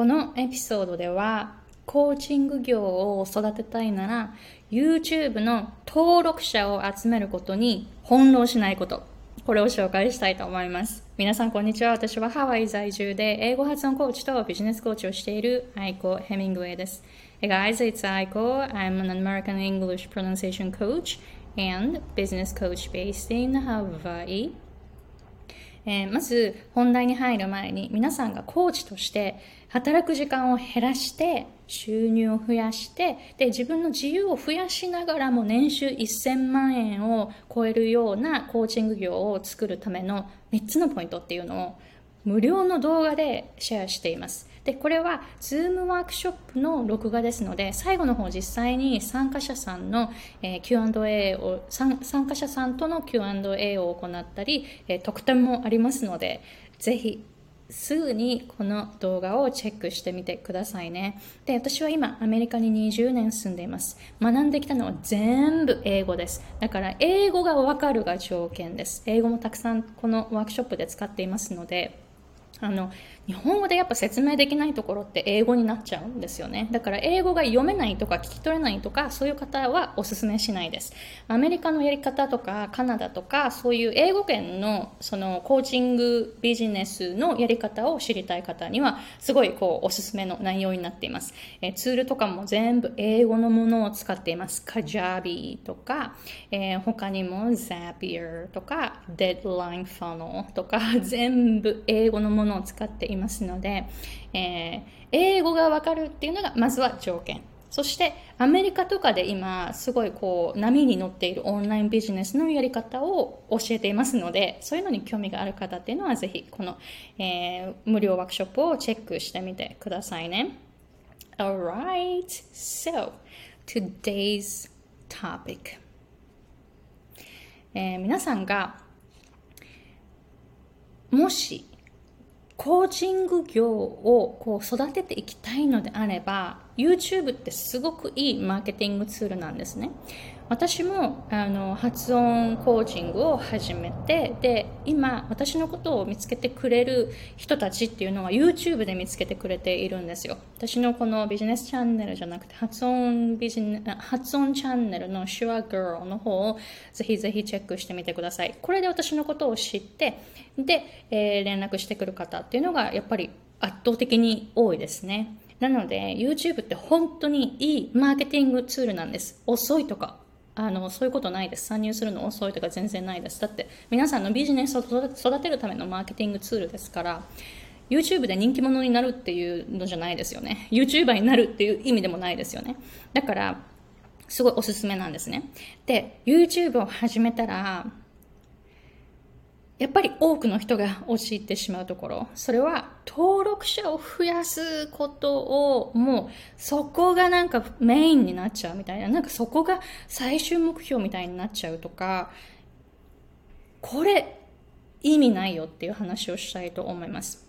このエピソードではコーチング業を育てたいなら YouTube の登録者を集めることに奔走しないことこれを紹介したいと思います皆さんこんにちは私はハワイ在住で英語発音コーチとビジネスコーチをしているアイコ・ヘミングウェイです Hey guys, it's Aiko. I'm an American English pronunciation coach and business coach based in Hawaii. えー、まず本題に入る前に皆さんがコーチとして働く時間を減らして収入を増やしてで自分の自由を増やしながらも年収1000万円を超えるようなコーチング業を作るための3つのポイントっていうのを無料の動画でシェアしています。で、これは Zoom ワークショップの録画ですので、最後の方実際に参加者さんの、えー、Q&A を参、加者さんとの Q&A を行ったり、えー、特典もありますので、ぜひすぐにこの動画をチェックしてみてくださいね。で、私は今アメリカに20年住んでいます。学んできたのは全部英語です。だから英語がわかるが条件です。英語もたくさんこのワークショップで使っていますので、あの日本語でやっぱ説明できないところって英語になっちゃうんですよね。だから英語が読めないとか聞き取れないとかそういう方はおすすめしないです。アメリカのやり方とかカナダとかそういう英語圏のそのコーチングビジネスのやり方を知りたい方にはすごいこうおすすめの内容になっています、えツールとかも全部英語のものを使っています。カジャービーとか、えー、他にも Zapier とか。Deadline Funnel とか。全部英語のものを使っていますので、えー、英語がわかるっていうのがまずは条件。そしてアメリカとかで今すごいこう波に乗っているオンラインビジネスのやり方を教えていますのでそういうのに興味がある方っていうのはぜひこの、えー、無料ワークショップをチェックしてみてくださいね。Alright, so today's topic、えー、皆さんがもしコーチング業をこう育てていきたいのであれば YouTube ってすごくいいマーケティングツールなんですね。私もあの発音コーチングを始めてで今私のことを見つけてくれる人たちっていうのは YouTube で見つけてくれているんですよ。私のこのビジネスチャンネルじゃなくて発音ビジネ発音チャンネルの Sure Girl の方をぜひぜひチェックしてみてください。これで私のことを知ってで、えー、連絡してくる方っていうのがやっぱり圧倒的に多いですね。なので YouTube って本当にいいマーケティングツールなんです。遅いとか。あのそういうことないです。参入するの遅いとか全然ないです。だって皆さんのビジネスを育てるためのマーケティングツールですから、YouTube で人気者になるっていうのじゃないですよね。YouTuber になるっていう意味でもないですよね。だから、すごいおすすめなんですね。で、YouTube を始めたら、やっぱり多くの人が陥ってしまうところ、それは登録者を増やすことを、もうそこがなんかメインになっちゃうみたいな、なんかそこが最終目標みたいになっちゃうとか、これ意味ないよっていう話をしたいと思います。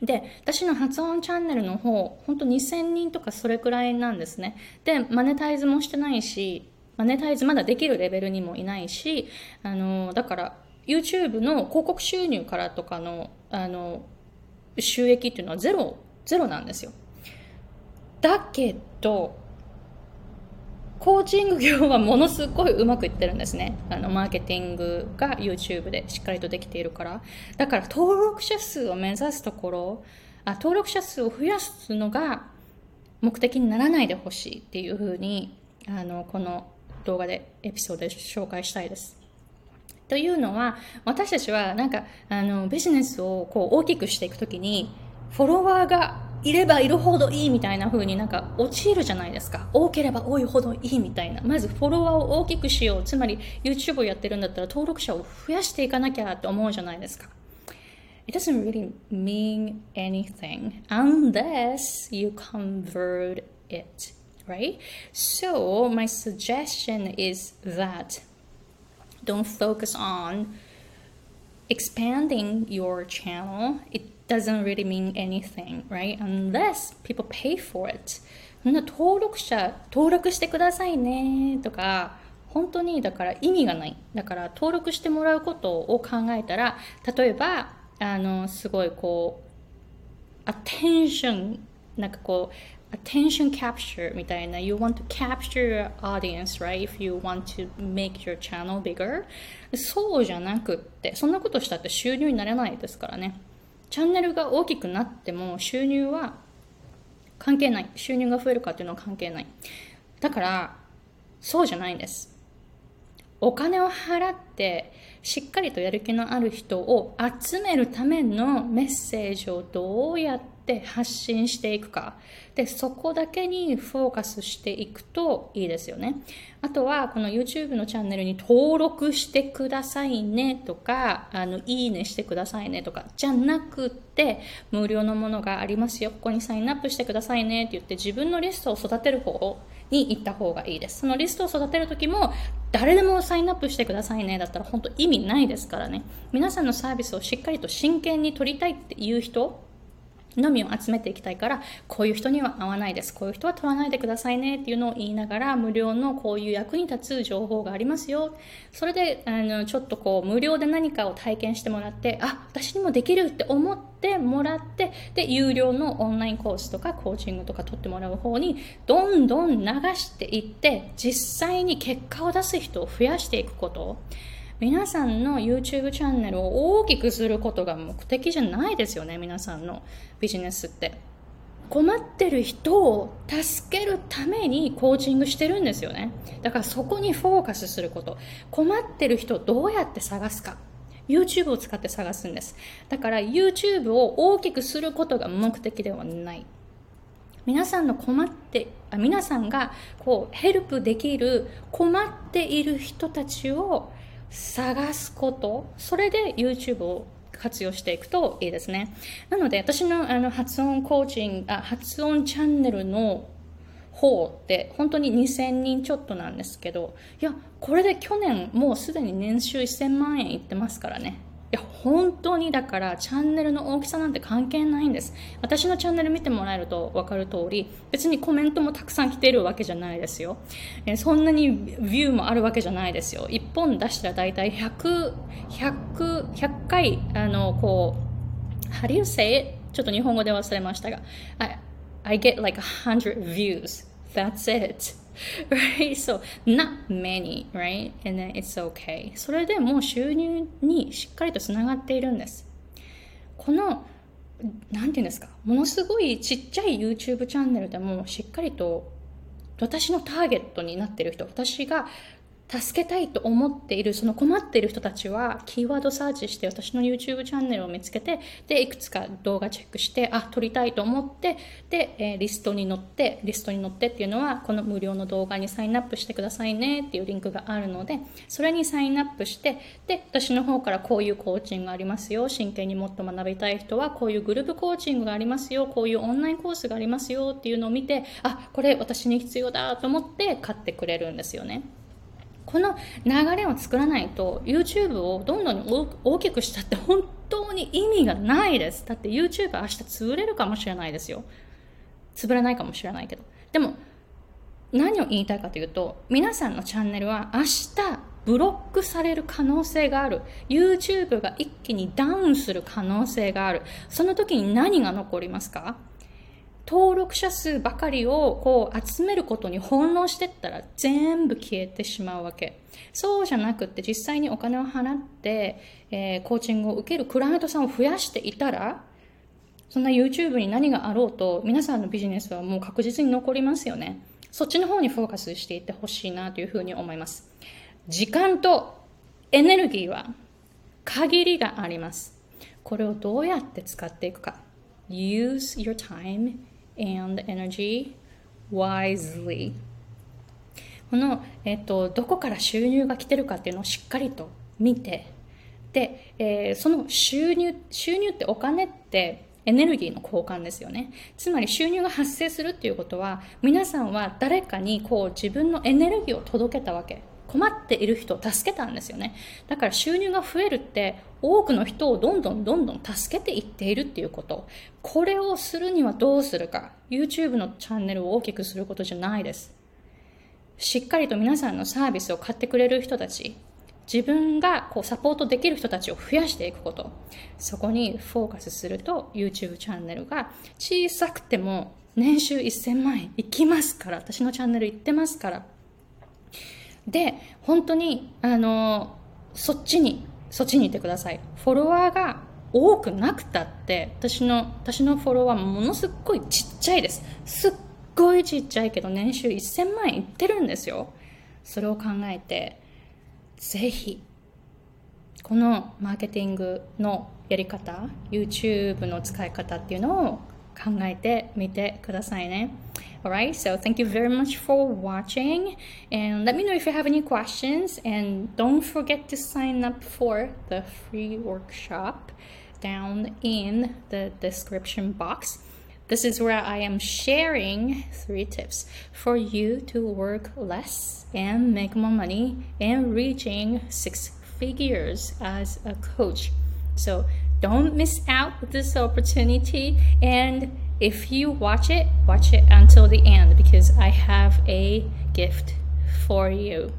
で、私の発音チャンネルの方、本当2000人とかそれくらいなんですね。で、マネタイズもしてないし、マネタイズまだできるレベルにもいないし、あの、だから YouTube の広告収入からとかのあの収益っていうのはゼロゼロなんですよ。だけどコーチング業はものすごいうまくいってるんですね。あのマーケティングが YouTube でしっかりとできているから。だから登録者数を目指すところあ登録者数を増やすのが目的にならないでほしいっていうふうにあのこの動画でエピソードで紹介したいです。というのは、私たちはなんか、あの、ビジネスをこう大きくしていくときに、フォロワーがいればいるほどいいみたいな風になんか陥るじゃないですか。多ければ多いほどいいみたいな。まずフォロワーを大きくしよう。つまり YouTube をやってるんだったら登録者を増やしていかなきゃって思うじゃないですか。It doesn't really mean anything unless you convert it, right? So my suggestion is that don't focus on expanding your channel. It doesn't really mean anything, right? Unless people pay for it. 登録者、登録してくださいねとか、本当にだから意味がない。だから登録してもらうことを考えたら、例えば、あの、すごいこう、attention なんかこう attention capture みたいな。You want to capture your audience right? If you want to make your channel bigger. そうじゃなくってそんなことしたって収入になれないですからね。チャンネルが大きくなっても収入は関係ない。収入が増えるかっていうのは関係ない。だからそうじゃないんです。お金を払ってしっかりとやる気のある人を集めるためのメッセージをどうやって発信していくか。で、そこだけにフォーカスしていくといいですよね。あとは、この YouTube のチャンネルに登録してくださいねとか、あの、いいねしてくださいねとか、じゃなくて、無料のものがありますよ。ここにサインアップしてくださいねって言って自分のリストを育てる方に行った方がいいです。そのリストを育てるときも、誰でもサインアップしてくださいねだったら本当意味ないですからね。皆さんのサービスをしっかりと真剣に取りたいっていう人のみを集めていきたいから、こういう人には合わないです。こういう人は取らないでくださいねっていうのを言いながら、無料のこういう役に立つ情報がありますよ。それで、あの、ちょっとこう、無料で何かを体験してもらって、あ、私にもできるって思ってもらって、で、有料のオンラインコースとかコーチングとか取ってもらう方に、どんどん流していって、実際に結果を出す人を増やしていくこと。皆さんの YouTube チャンネルを大きくすることが目的じゃないですよね、皆さんのビジネスって。困ってる人を助けるためにコーチングしてるんですよね。だからそこにフォーカスすること。困ってる人をどうやって探すか。YouTube を使って探すんです。だから YouTube を大きくすることが目的ではない。皆さんの困って、あ皆さんがこうヘルプできる困っている人たちを探すこと、それで YouTube を活用していくといいですね。なので、私のあの発音コーチング、あ発音チャンネルの方って本当に2000人ちょっとなんですけど、いや、これで去年もうすでに年収1000万円いってますからね。や、本当にだからチャンネルの大きさなんて関係ないんです。私のチャンネル見てもらえると分かる通り、別にコメントもたくさん来ているわけじゃないですよ。えそんなにビューもあるわけじゃないですよ。1本出したら大体100、100、100回、あの、こう、how do you say it? ちょっと日本語で忘れましたが、I, I get like 100 views. That's it. right? So, not many, right? And then it's okay. それでも収入にしっかりとつながっているんです。この、なんていうんですか、ものすごいちっちゃい YouTube チャンネルでもしっかりと私のターゲットになっている人、私が助けたいと思っている、その困っている人たちは、キーワードサーチして私の YouTube チャンネルを見つけて、で、いくつか動画チェックして、あ、撮りたいと思って、で、え、リストに載って、リストに載ってっていうのは、この無料の動画にサインアップしてくださいねっていうリンクがあるので、それにサインアップして、で、私の方からこういうコーチングがありますよ、真剣にもっと学びたい人は、こういうグループコーチングがありますよ、こういうオンラインコースがありますよっていうのを見て、あ、これ私に必要だと思って買ってくれるんですよね。この流れを作らないと YouTube をどんどん大きくしたって本当に意味がないです。だって YouTube 明日潰れるかもしれないですよ。潰れないかもしれないけど。でも何を言いたいかというと皆さんのチャンネルは明日ブロックされる可能性がある。YouTube が一気にダウンする可能性がある。その時に何が残りますか？登録者数ばかりをこう集めることに翻弄してったら全部消えてしまうわけ。そうじゃなくって実際にお金を払って、えー、コーチングを受けるクライアントさんを増やしていたら、そんな YouTube に何があろうと皆さんのビジネスはもう確実に残りますよね。そっちの方にフォーカスしていってほしいなというふうに思います。時間とエネルギーは限りがあります。これをどうやって使っていくか。Use your time and energy wisely この、えっと、どこから収入が来てるかっていうのをしっかりと見てで、えー、その収入収入ってお金ってエネルギーの交換ですよね。つまり収入が発生するっていうことは、皆さんは誰かにこう自分のエネルギーを届けたわけ。困っている人を助けたんですよね。だから収入が増えるって多くの人をどんどんどんどん助けていっているっていうこと。これをするにはどうするか。YouTube のチャンネルを大きくすることじゃないです。しっかりと皆さんのサービスを買ってくれる人たち、自分がこうサポートできる人たちを増やしていくこと。そこにフォーカスすると YouTube チャンネルが小さくても年収1000万円いきますから、私のチャンネル行ってますから。で、本当に、あの、そっちに、そっちに行ってください。フォロワーが多くなくたって、私の、私のフォロワーものすっごいちっちゃいです。すっごいちっちゃいけど年収1000万円いってるんですよ。それを考えて、ぜひ、このマーケティングのやり方、YouTube の使い方っていうのを考えてみてくださいね。Alright, so thank you very much for watching and let me know if you have any questions and don't forget to sign up for the free workshop down in the description box. This is where I am sharing three tips for you to work less and make more money and reaching six figures as a coach. So don't miss out this opportunity and if you watch it, watch it until the end because I have a gift for you.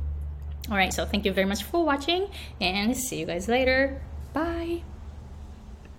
All right, so thank you very much for watching and see you guys later. Bye.